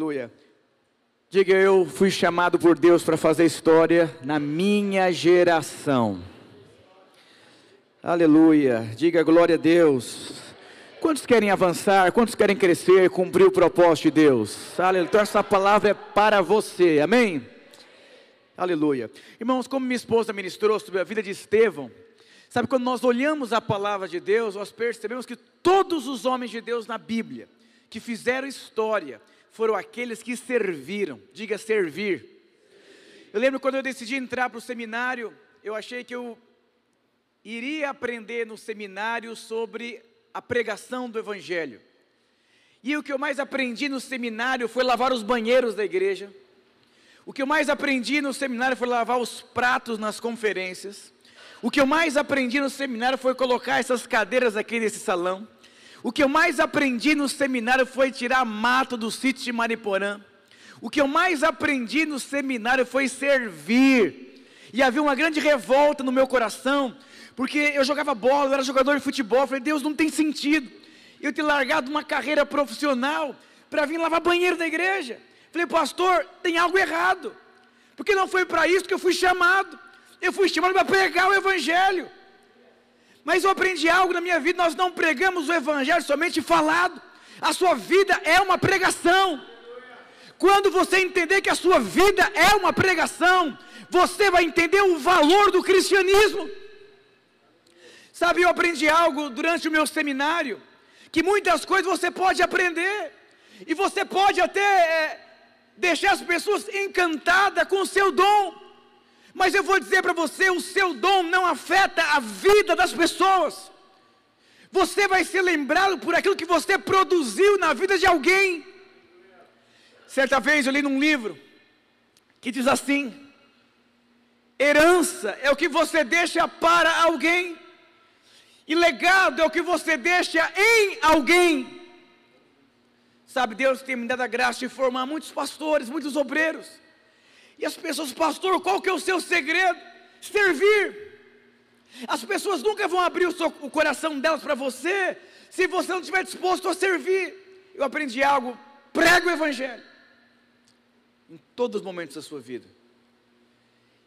Aleluia. Diga eu fui chamado por Deus para fazer história na minha geração. Aleluia. Diga glória a Deus. Quantos querem avançar? Quantos querem crescer, cumprir o propósito de Deus? Aleluia. Então essa palavra é para você. Amém? Aleluia. Irmãos, como minha esposa ministrou sobre a vida de Estevão, sabe quando nós olhamos a palavra de Deus, nós percebemos que todos os homens de Deus na Bíblia que fizeram história, foram aqueles que serviram. Diga servir. Eu lembro quando eu decidi entrar para o seminário, eu achei que eu iria aprender no seminário sobre a pregação do Evangelho. E o que eu mais aprendi no seminário foi lavar os banheiros da igreja. O que eu mais aprendi no seminário foi lavar os pratos nas conferências. O que eu mais aprendi no seminário foi colocar essas cadeiras aqui nesse salão. O que eu mais aprendi no seminário foi tirar mato do sítio de Mariporã. O que eu mais aprendi no seminário foi servir. E havia uma grande revolta no meu coração, porque eu jogava bola, eu era jogador de futebol. Eu falei, Deus, não tem sentido eu ter largado uma carreira profissional para vir lavar banheiro da igreja. Falei, pastor, tem algo errado, porque não foi para isso que eu fui chamado. Eu fui chamado para pregar o Evangelho. Mas eu aprendi algo na minha vida: nós não pregamos o Evangelho somente falado, a sua vida é uma pregação. Quando você entender que a sua vida é uma pregação, você vai entender o valor do cristianismo. Sabe, eu aprendi algo durante o meu seminário, que muitas coisas você pode aprender, e você pode até é, deixar as pessoas encantadas com o seu dom. Mas eu vou dizer para você: o seu dom não afeta a vida das pessoas. Você vai ser lembrado por aquilo que você produziu na vida de alguém. Certa vez eu li num livro que diz assim: herança é o que você deixa para alguém, e legado é o que você deixa em alguém. Sabe, Deus tem me dado a graça de formar muitos pastores, muitos obreiros e as pessoas, pastor, qual que é o seu segredo? Servir. As pessoas nunca vão abrir o, seu, o coração delas para você, se você não estiver disposto a servir. Eu aprendi algo, prega o Evangelho, em todos os momentos da sua vida.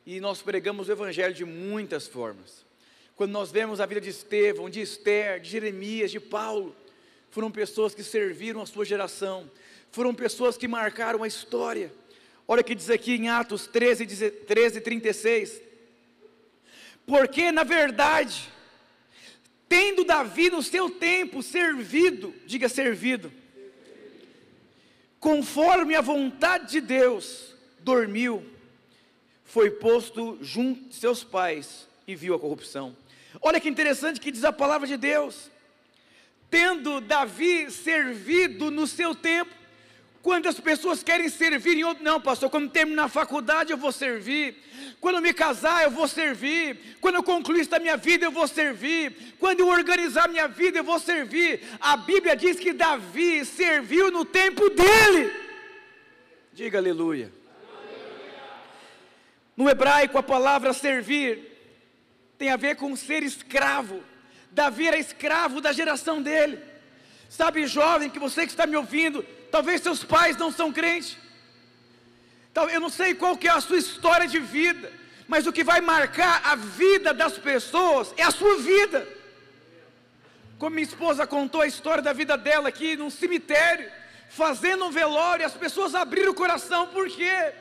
E nós pregamos o Evangelho de muitas formas. Quando nós vemos a vida de Estevão, de Esther, de Jeremias, de Paulo, foram pessoas que serviram a sua geração, foram pessoas que marcaram a história. Olha o que diz aqui em Atos 13, 13 36. Porque, na verdade, tendo Davi no seu tempo servido, diga servido, conforme a vontade de Deus, dormiu, foi posto junto de seus pais e viu a corrupção. Olha que interessante que diz a palavra de Deus. Tendo Davi servido no seu tempo, quando as pessoas querem servir em outro, não, pastor, quando terminar a faculdade eu vou servir. Quando eu me casar eu vou servir. Quando eu concluir esta minha vida eu vou servir. Quando eu organizar minha vida eu vou servir. A Bíblia diz que Davi serviu no tempo dele. Diga aleluia. No hebraico a palavra servir tem a ver com ser escravo. Davi era escravo da geração dele. Sabe, jovem, que você que está me ouvindo, Talvez seus pais não são crentes. Eu não sei qual que é a sua história de vida, mas o que vai marcar a vida das pessoas é a sua vida. Como minha esposa contou a história da vida dela aqui num cemitério, fazendo um velório, as pessoas abriram o coração, por quê?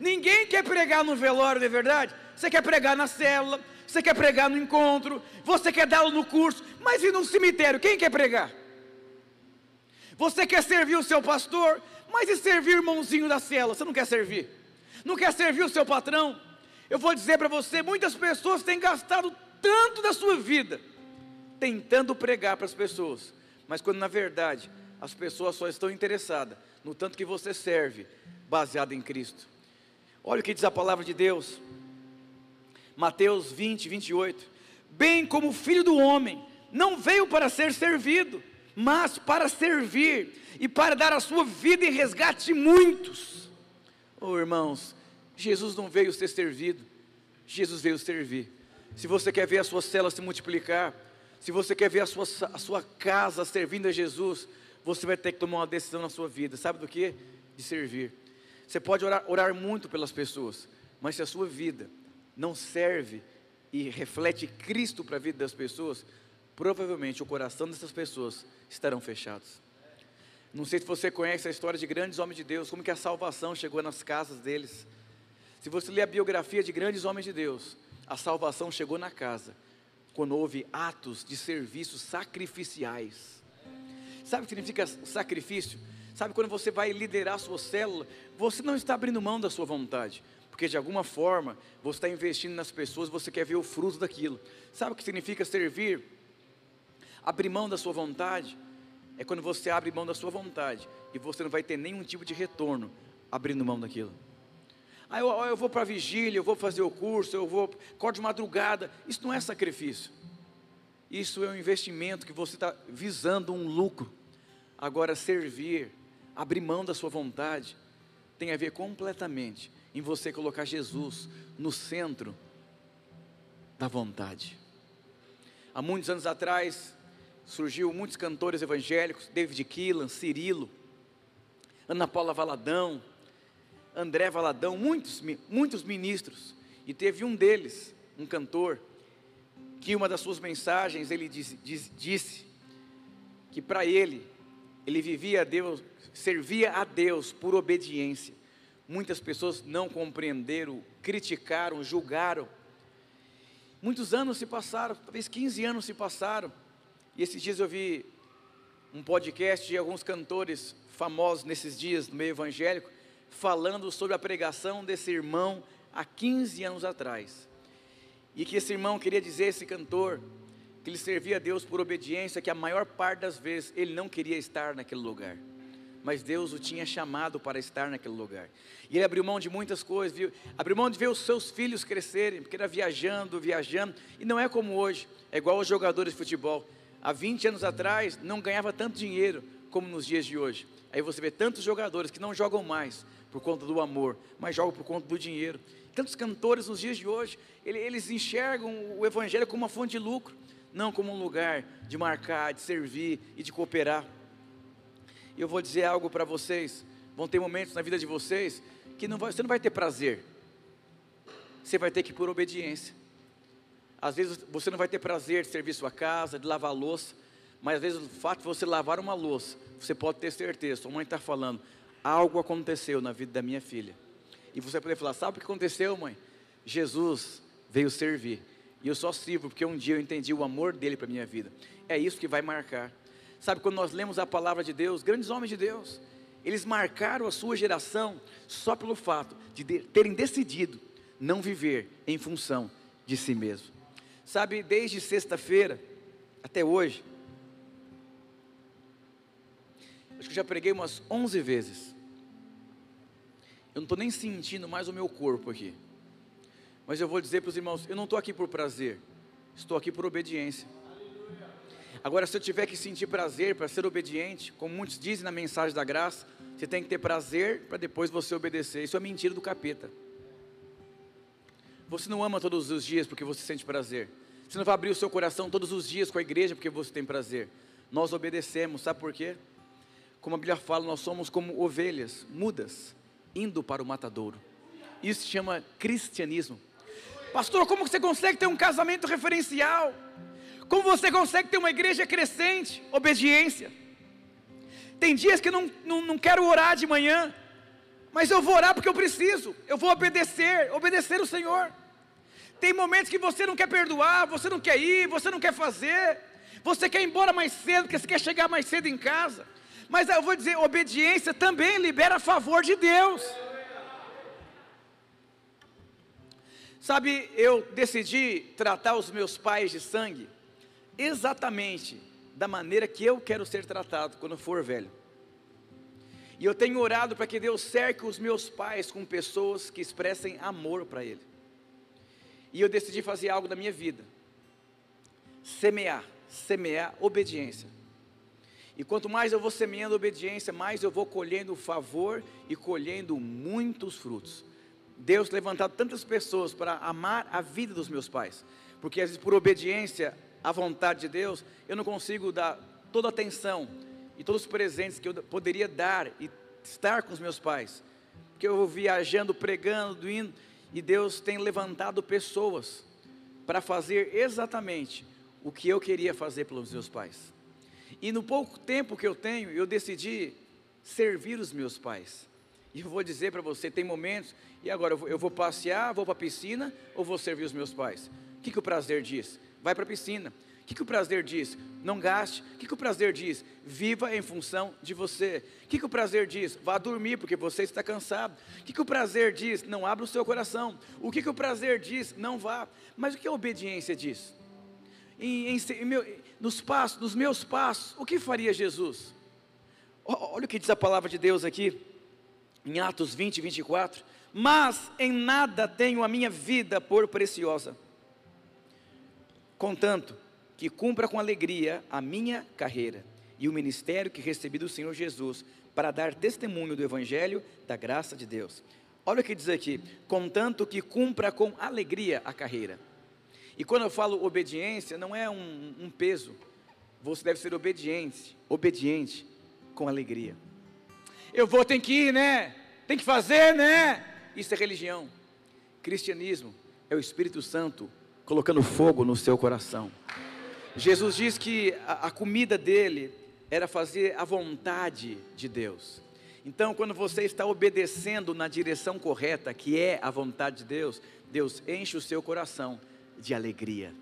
Ninguém quer pregar no velório, não é verdade? Você quer pregar na célula, você quer pregar no encontro, você quer dar no curso, mas e no cemitério, quem quer pregar? Você quer servir o seu pastor, mas e servir o irmãozinho da cela? Você não quer servir? Não quer servir o seu patrão? Eu vou dizer para você: muitas pessoas têm gastado tanto da sua vida tentando pregar para as pessoas, mas quando na verdade as pessoas só estão interessadas no tanto que você serve, baseado em Cristo. Olha o que diz a palavra de Deus, Mateus 20, 28. Bem como o filho do homem não veio para ser servido, mas para servir e para dar a sua vida em resgate de muitos. Oh irmãos, Jesus não veio ser servido, Jesus veio servir. Se você quer ver a sua célula se multiplicar, se você quer ver a sua, a sua casa servindo a Jesus, você vai ter que tomar uma decisão na sua vida. Sabe do que? de servir. Você pode orar, orar muito pelas pessoas, mas se a sua vida não serve e reflete Cristo para a vida das pessoas, provavelmente o coração dessas pessoas estarão fechados. Não sei se você conhece a história de grandes homens de Deus, como que a salvação chegou nas casas deles. Se você ler a biografia de grandes homens de Deus, a salvação chegou na casa, quando houve atos de serviço sacrificiais. Sabe o que significa sacrifício? Sabe quando você vai liderar a sua célula, você não está abrindo mão da sua vontade, porque de alguma forma você está investindo nas pessoas, você quer ver o fruto daquilo. Sabe o que significa servir? Abrir mão da sua vontade é quando você abre mão da sua vontade e você não vai ter nenhum tipo de retorno abrindo mão daquilo. Ah, eu, eu vou para a vigília, eu vou fazer o curso, eu vou, acordo de madrugada. Isso não é sacrifício. Isso é um investimento que você está visando um lucro. Agora, servir, abrir mão da sua vontade, tem a ver completamente em você colocar Jesus no centro da vontade. Há muitos anos atrás, surgiu muitos cantores evangélicos, David Keelan, Cirilo, Ana Paula Valadão, André Valadão, muitos, muitos ministros, e teve um deles, um cantor, que uma das suas mensagens ele diz, diz, disse que para ele, ele vivia a Deus, servia a Deus por obediência. Muitas pessoas não compreenderam, criticaram, julgaram. Muitos anos se passaram, talvez 15 anos se passaram, e esses dias eu vi um podcast de alguns cantores famosos nesses dias no meio evangélico, falando sobre a pregação desse irmão há 15 anos atrás. E que esse irmão queria dizer, esse cantor, que ele servia a Deus por obediência, que a maior parte das vezes ele não queria estar naquele lugar. Mas Deus o tinha chamado para estar naquele lugar. E ele abriu mão de muitas coisas, viu? abriu mão de ver os seus filhos crescerem, porque era viajando, viajando, e não é como hoje, é igual os jogadores de futebol. Há 20 anos atrás não ganhava tanto dinheiro como nos dias de hoje. Aí você vê tantos jogadores que não jogam mais por conta do amor, mas jogam por conta do dinheiro. Tantos cantores nos dias de hoje, eles enxergam o Evangelho como uma fonte de lucro, não como um lugar de marcar, de servir e de cooperar. E eu vou dizer algo para vocês: vão ter momentos na vida de vocês que não vai, você não vai ter prazer, você vai ter que ir por obediência. Às vezes você não vai ter prazer de servir sua casa, de lavar louça, mas às vezes o fato de você lavar uma louça, você pode ter certeza, sua mãe está falando, algo aconteceu na vida da minha filha. E você pode falar, sabe o que aconteceu, mãe? Jesus veio servir. E eu só sirvo porque um dia eu entendi o amor dele para minha vida. É isso que vai marcar. Sabe, quando nós lemos a palavra de Deus, grandes homens de Deus, eles marcaram a sua geração só pelo fato de terem decidido não viver em função de si mesmo. Sabe, desde sexta-feira até hoje, acho que já preguei umas 11 vezes. Eu não estou nem sentindo mais o meu corpo aqui. Mas eu vou dizer para os irmãos: eu não estou aqui por prazer, estou aqui por obediência. Agora, se eu tiver que sentir prazer para ser obediente, como muitos dizem na mensagem da graça, você tem que ter prazer para depois você obedecer. Isso é mentira do capeta. Você não ama todos os dias porque você sente prazer. Você não vai abrir o seu coração todos os dias com a igreja porque você tem prazer. Nós obedecemos, sabe por quê? Como a Bíblia fala, nós somos como ovelhas mudas indo para o matadouro. Isso se chama cristianismo. Pastor, como você consegue ter um casamento referencial? Como você consegue ter uma igreja crescente? Obediência. Tem dias que não, não, não quero orar de manhã, mas eu vou orar porque eu preciso, eu vou obedecer, obedecer o Senhor. Tem momentos que você não quer perdoar, você não quer ir, você não quer fazer, você quer ir embora mais cedo, porque você quer chegar mais cedo em casa. Mas eu vou dizer, obediência também libera favor de Deus. Sabe, eu decidi tratar os meus pais de sangue exatamente da maneira que eu quero ser tratado quando for velho. E eu tenho orado para que Deus cerque os meus pais com pessoas que expressem amor para Ele. E eu decidi fazer algo da minha vida: semear, semear obediência. E quanto mais eu vou semeando obediência, mais eu vou colhendo favor e colhendo muitos frutos. Deus levantado tantas pessoas para amar a vida dos meus pais, porque às vezes por obediência à vontade de Deus, eu não consigo dar toda a atenção e todos os presentes que eu poderia dar e estar com os meus pais, porque eu vou viajando, pregando, indo, e Deus tem levantado pessoas para fazer exatamente o que eu queria fazer pelos meus pais. E no pouco tempo que eu tenho, eu decidi servir os meus pais. E eu vou dizer para você, tem momentos, e agora eu vou, passear, vou para a piscina ou vou servir os meus pais? O que, que o prazer diz? Vai para a piscina. O que, que o prazer diz? Não gaste. O que, que o prazer diz? Viva em função de você. O que, que o prazer diz? Vá dormir porque você está cansado. O que, que o prazer diz? Não abra o seu coração. O que, que o prazer diz? Não vá. Mas o que a obediência diz? Em, em, em meu, nos passos, nos meus passos, o que faria Jesus? Olha o que diz a palavra de Deus aqui, em Atos 20, 24. Mas em nada tenho a minha vida por preciosa, contanto que cumpra com alegria a minha carreira e o ministério que recebi do Senhor Jesus para dar testemunho do Evangelho da graça de Deus. Olha o que diz aqui: contanto que cumpra com alegria a carreira. E quando eu falo obediência, não é um, um peso, você deve ser obediente, obediente com alegria. Eu vou, tem que ir, né? Tem que fazer, né? Isso é religião. Cristianismo é o Espírito Santo colocando fogo no seu coração. Jesus diz que a, a comida dele era fazer a vontade de Deus. Então, quando você está obedecendo na direção correta, que é a vontade de Deus, Deus enche o seu coração de alegria.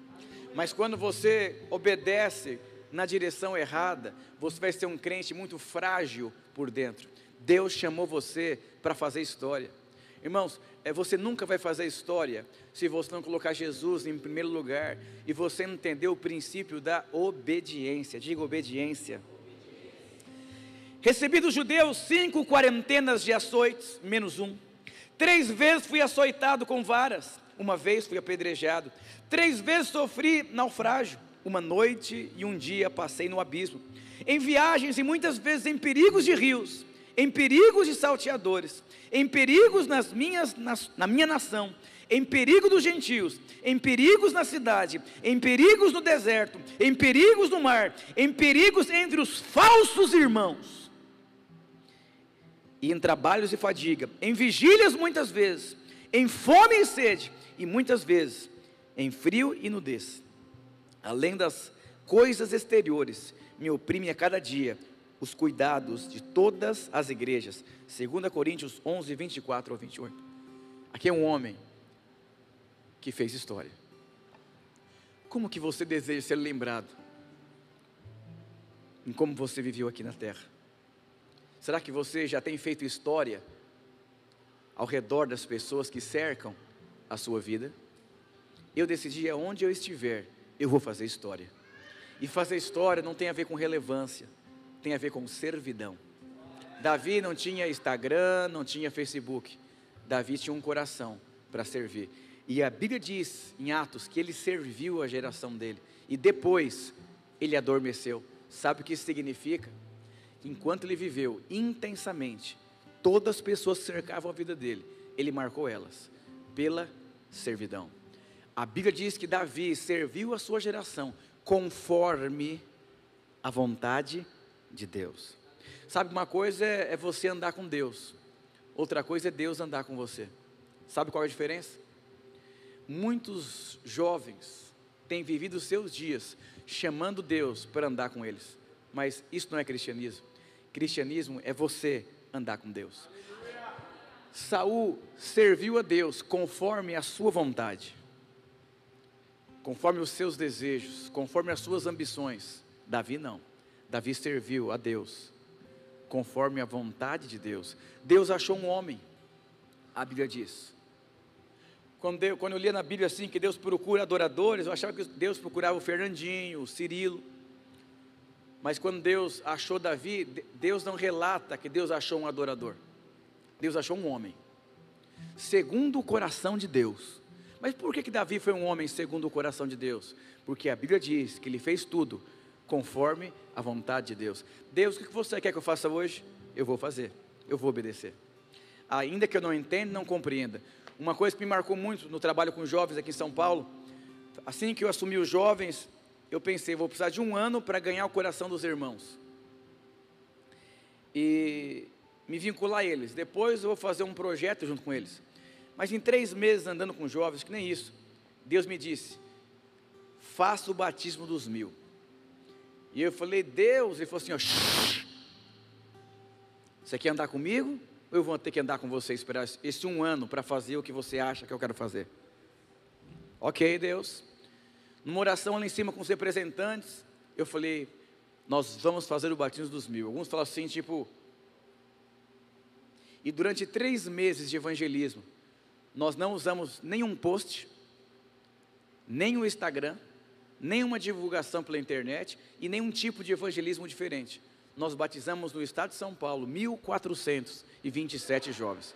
Mas quando você obedece na direção errada, você vai ser um crente muito frágil por dentro. Deus chamou você para fazer história. Irmãos, é, você nunca vai fazer história se você não colocar Jesus em primeiro lugar e você não entender o princípio da obediência. Diga obediência. Recebi dos judeus cinco quarentenas de açoites, menos um. Três vezes fui açoitado com varas, uma vez fui apedrejado. Três vezes sofri naufrágio, uma noite e um dia passei no abismo. Em viagens e muitas vezes em perigos de rios, em perigos de salteadores em perigos nas minhas, nas, na minha nação, em perigo dos gentios, em perigos na cidade, em perigos no deserto, em perigos no mar, em perigos entre os falsos irmãos, e em trabalhos e fadiga, em vigílias muitas vezes, em fome e sede, e muitas vezes em frio e nudez, além das coisas exteriores, me oprime a cada dia os cuidados de todas as igrejas. 2 Coríntios 11, 24 ao 28. Aqui é um homem que fez história. Como que você deseja ser lembrado? Em como você viveu aqui na terra? Será que você já tem feito história ao redor das pessoas que cercam a sua vida? Eu decidi aonde eu estiver, eu vou fazer história. E fazer história não tem a ver com relevância tem a ver com servidão. Davi não tinha Instagram, não tinha Facebook. Davi tinha um coração para servir. E a Bíblia diz em Atos que ele serviu a geração dele. E depois ele adormeceu. Sabe o que isso significa? Enquanto ele viveu intensamente, todas as pessoas que cercavam a vida dele, ele marcou elas pela servidão. A Bíblia diz que Davi serviu a sua geração conforme a vontade de de Deus. Sabe, uma coisa é, é você andar com Deus, outra coisa é Deus andar com você. Sabe qual é a diferença? Muitos jovens têm vivido seus dias chamando Deus para andar com eles, mas isso não é cristianismo. Cristianismo é você andar com Deus. Saul serviu a Deus conforme a sua vontade, conforme os seus desejos, conforme as suas ambições. Davi não. Davi serviu a Deus, conforme a vontade de Deus. Deus achou um homem, a Bíblia diz. Quando eu, quando eu lia na Bíblia assim, que Deus procura adoradores, eu achava que Deus procurava o Fernandinho, o Cirilo. Mas quando Deus achou Davi, Deus não relata que Deus achou um adorador. Deus achou um homem, segundo o coração de Deus. Mas por que, que Davi foi um homem segundo o coração de Deus? Porque a Bíblia diz que ele fez tudo conforme a vontade de Deus. Deus, o que você quer que eu faça hoje? Eu vou fazer, eu vou obedecer. Ainda que eu não entenda, não compreenda. Uma coisa que me marcou muito no trabalho com jovens aqui em São Paulo, assim que eu assumi os jovens, eu pensei, vou precisar de um ano para ganhar o coração dos irmãos. E me vincular a eles. Depois eu vou fazer um projeto junto com eles. Mas em três meses andando com jovens, que nem isso, Deus me disse: faça o batismo dos mil. E eu falei, Deus, ele falou assim: ó, você quer andar comigo? Ou eu vou ter que andar com você, esperar esse um ano para fazer o que você acha que eu quero fazer? Ok, Deus. Numa oração lá em cima com os representantes, eu falei, nós vamos fazer o batismo dos mil. Alguns falam assim, tipo. E durante três meses de evangelismo, nós não usamos nenhum post, nem o Instagram, nenhuma divulgação pela internet e nenhum tipo de evangelismo diferente. Nós batizamos no estado de São Paulo 1.427 jovens.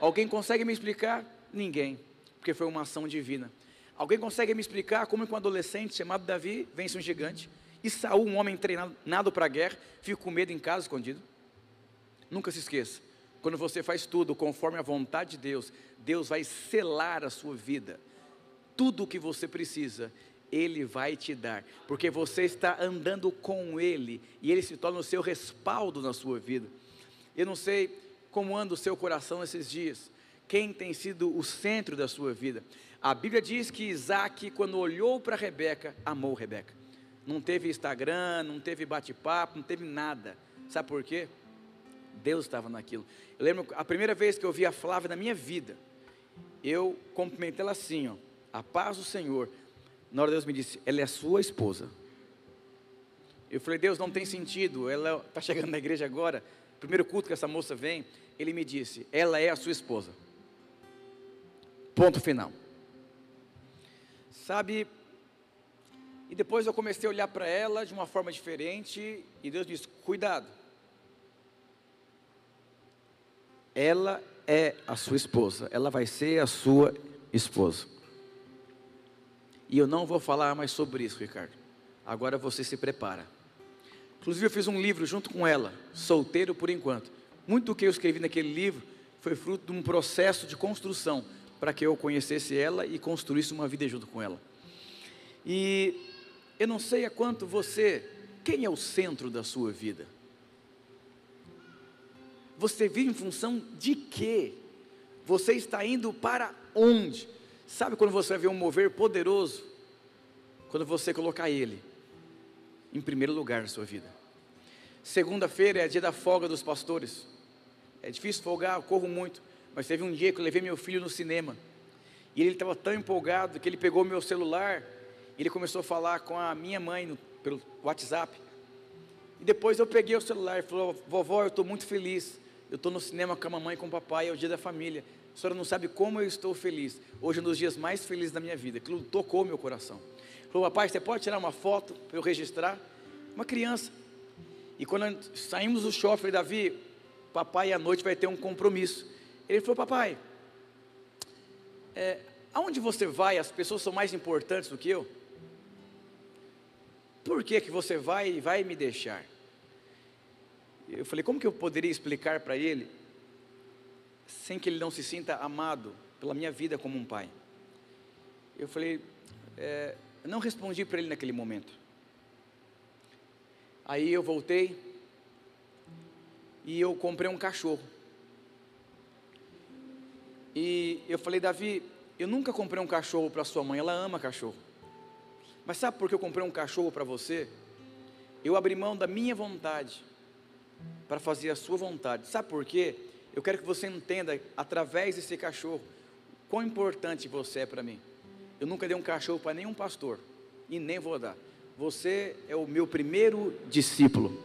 Alguém consegue me explicar? Ninguém, porque foi uma ação divina. Alguém consegue me explicar como um adolescente chamado Davi vence um gigante? E Saul, um homem treinado para a guerra, fica com medo em casa escondido? Nunca se esqueça, quando você faz tudo conforme a vontade de Deus, Deus vai selar a sua vida. Tudo o que você precisa, Ele vai te dar, porque você está andando com Ele e Ele se torna o seu respaldo na sua vida. Eu não sei como anda o seu coração nesses dias, quem tem sido o centro da sua vida. A Bíblia diz que Isaac, quando olhou para Rebeca, amou Rebeca. Não teve Instagram, não teve bate-papo, não teve nada. Sabe por quê? Deus estava naquilo. Eu lembro a primeira vez que eu vi a Flávia na minha vida, eu cumprimentei ela assim, ó, a paz do Senhor. Na hora Deus me disse, ela é sua esposa. Eu falei, Deus, não tem sentido, ela está chegando na igreja agora, primeiro culto que essa moça vem, ele me disse, ela é a sua esposa. Ponto final. Sabe, e depois eu comecei a olhar para ela de uma forma diferente, e Deus disse: cuidado. Ela é a sua esposa, ela vai ser a sua esposa. E eu não vou falar mais sobre isso, Ricardo. Agora você se prepara. Inclusive, eu fiz um livro junto com ela, solteiro por enquanto. Muito do que eu escrevi naquele livro foi fruto de um processo de construção para que eu conhecesse ela e construísse uma vida junto com ela. E eu não sei a quanto você, quem é o centro da sua vida? Você vive em função de quê? Você está indo para onde? Sabe quando você ver um mover poderoso? Quando você colocar ele em primeiro lugar na sua vida. Segunda-feira é dia da folga dos pastores. É difícil folgar, eu corro muito. Mas teve um dia que eu levei meu filho no cinema. E ele estava tão empolgado que ele pegou meu celular e ele começou a falar com a minha mãe no, pelo WhatsApp. E depois eu peguei o celular e falou: Vovó, eu estou muito feliz. Eu estou no cinema com a mamãe e com o papai, é o dia da família. A senhora não sabe como eu estou feliz. Hoje é um dos dias mais felizes da minha vida. Aquilo tocou meu coração. Falou, papai, você pode tirar uma foto para eu registrar? Uma criança. E quando saímos do shopping, falei, Davi, papai à noite vai ter um compromisso. Ele falou, papai, é, aonde você vai, as pessoas são mais importantes do que eu? Por que, que você vai e vai me deixar? Eu falei, como que eu poderia explicar para ele, sem que ele não se sinta amado pela minha vida como um pai? Eu falei, é, não respondi para ele naquele momento. Aí eu voltei e eu comprei um cachorro. E eu falei, Davi, eu nunca comprei um cachorro para sua mãe, ela ama cachorro. Mas sabe por que eu comprei um cachorro para você? Eu abri mão da minha vontade para fazer a sua vontade. Sabe por quê? Eu quero que você entenda, através desse cachorro, quão importante você é para mim. Eu nunca dei um cachorro para nenhum pastor e nem vou dar. Você é o meu primeiro discípulo.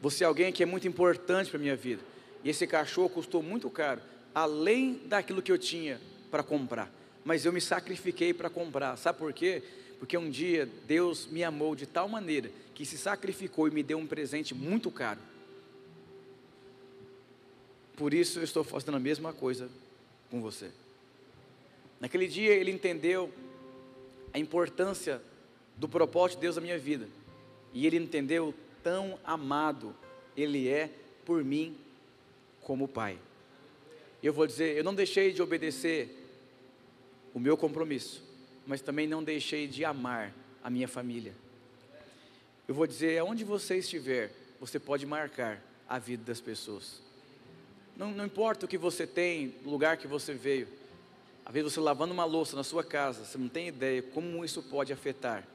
Você é alguém que é muito importante para a minha vida. E esse cachorro custou muito caro além daquilo que eu tinha para comprar. Mas eu me sacrifiquei para comprar. Sabe por quê? Porque um dia Deus me amou de tal maneira que se sacrificou e me deu um presente muito caro. Por isso eu estou fazendo a mesma coisa com você. Naquele dia ele entendeu a importância do propósito de Deus na minha vida. E ele entendeu tão amado ele é por mim como pai eu vou dizer, eu não deixei de obedecer o meu compromisso, mas também não deixei de amar a minha família. Eu vou dizer, aonde você estiver, você pode marcar a vida das pessoas. Não, não importa o que você tem, o lugar que você veio. Às vezes você lavando uma louça na sua casa, você não tem ideia como isso pode afetar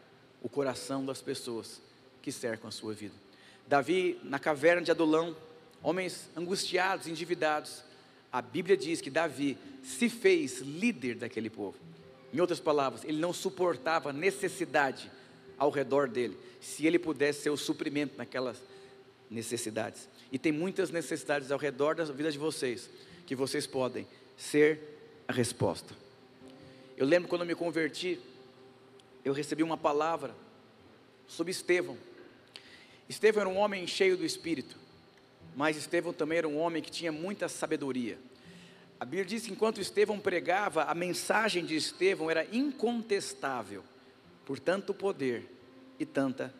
o coração das pessoas que cercam a sua vida. Davi, na caverna de Adulão, homens angustiados, endividados, a Bíblia diz que Davi se fez líder daquele povo. Em outras palavras, ele não suportava necessidade ao redor dele, se ele pudesse ser o suprimento naquelas necessidades. E tem muitas necessidades ao redor da vida de vocês, que vocês podem ser a resposta. Eu lembro quando eu me converti, eu recebi uma palavra sobre Estevão. Estevão era um homem cheio do Espírito, mas Estevão também era um homem que tinha muita sabedoria. A Bíblia diz que enquanto Estevão pregava, a mensagem de Estevão era incontestável, por tanto poder e tanta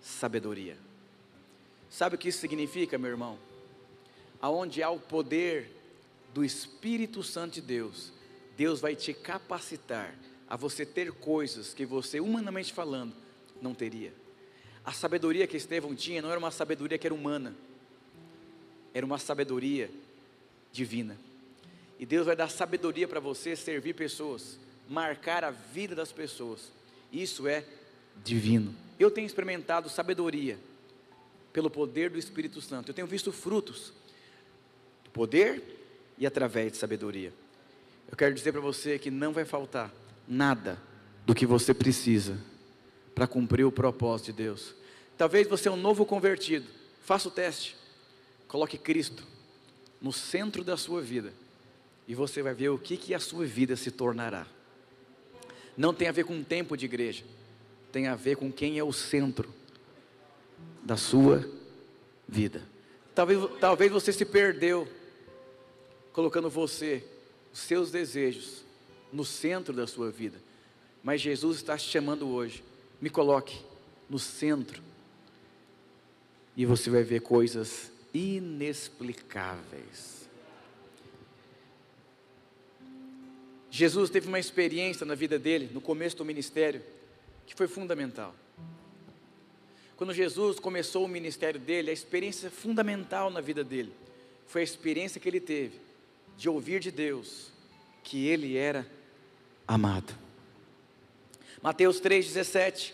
sabedoria. Sabe o que isso significa, meu irmão? Aonde há o poder do Espírito Santo de Deus, Deus vai te capacitar a você ter coisas que você, humanamente falando, não teria. A sabedoria que Estevão tinha não era uma sabedoria que era humana, era uma sabedoria divina. E Deus vai dar sabedoria para você servir pessoas, marcar a vida das pessoas. Isso é divino. Eu tenho experimentado sabedoria pelo poder do Espírito Santo. Eu tenho visto frutos do poder e através de sabedoria. Eu quero dizer para você que não vai faltar nada do que você precisa para cumprir o propósito de Deus. Talvez você é um novo convertido. Faça o teste. Coloque Cristo no centro da sua vida e você vai ver o que, que a sua vida se tornará. Não tem a ver com o tempo de igreja, tem a ver com quem é o centro da sua vida. Talvez, talvez você se perdeu colocando você, os seus desejos, no centro da sua vida. Mas Jesus está te chamando hoje. Me coloque no centro. E você vai ver coisas inexplicáveis. Jesus teve uma experiência na vida dele, no começo do ministério, que foi fundamental. Quando Jesus começou o ministério dele, a experiência fundamental na vida dele foi a experiência que ele teve de ouvir de Deus que ele era amado. Mateus 3,17: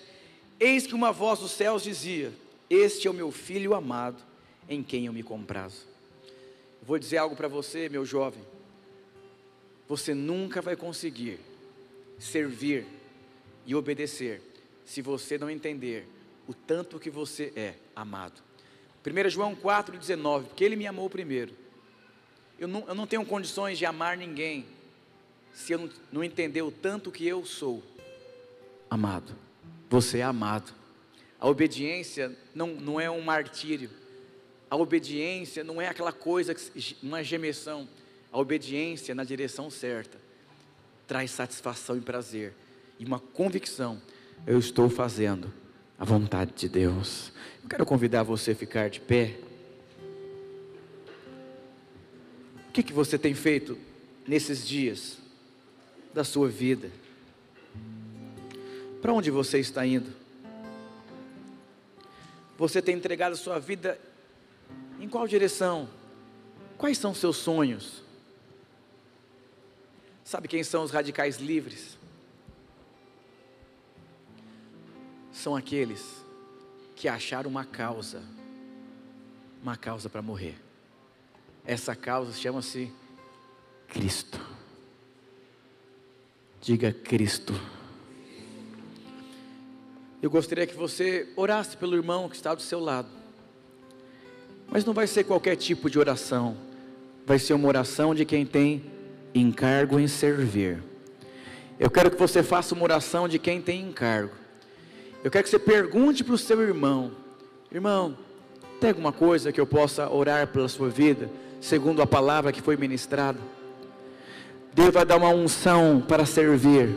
Eis que uma voz dos céus dizia: Este é o meu filho amado, em quem eu me comprazo. Vou dizer algo para você, meu jovem. Você nunca vai conseguir servir e obedecer se você não entender o tanto que você é amado. 1 João 4,19, porque ele me amou primeiro. Eu não, eu não tenho condições de amar ninguém se eu não, não entender o tanto que eu sou amado. Você é amado. A obediência não, não é um martírio. A obediência não é aquela coisa, uma gemessão. A obediência na direção certa traz satisfação e prazer e uma convicção. Eu estou fazendo a vontade de Deus. Eu quero convidar você a ficar de pé. O que, que você tem feito nesses dias da sua vida? Para onde você está indo? Você tem entregado sua vida em qual direção? Quais são seus sonhos? Sabe quem são os radicais livres? São aqueles que acharam uma causa, uma causa para morrer. Essa causa chama-se Cristo. Diga Cristo. Eu gostaria que você orasse pelo irmão que está do seu lado. Mas não vai ser qualquer tipo de oração. Vai ser uma oração de quem tem encargo em servir. Eu quero que você faça uma oração de quem tem encargo. Eu quero que você pergunte para o seu irmão: Irmão, tem alguma coisa que eu possa orar pela sua vida, segundo a palavra que foi ministrada? Deus vai dar uma unção para servir,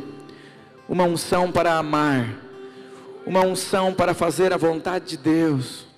uma unção para amar, uma unção para fazer a vontade de Deus.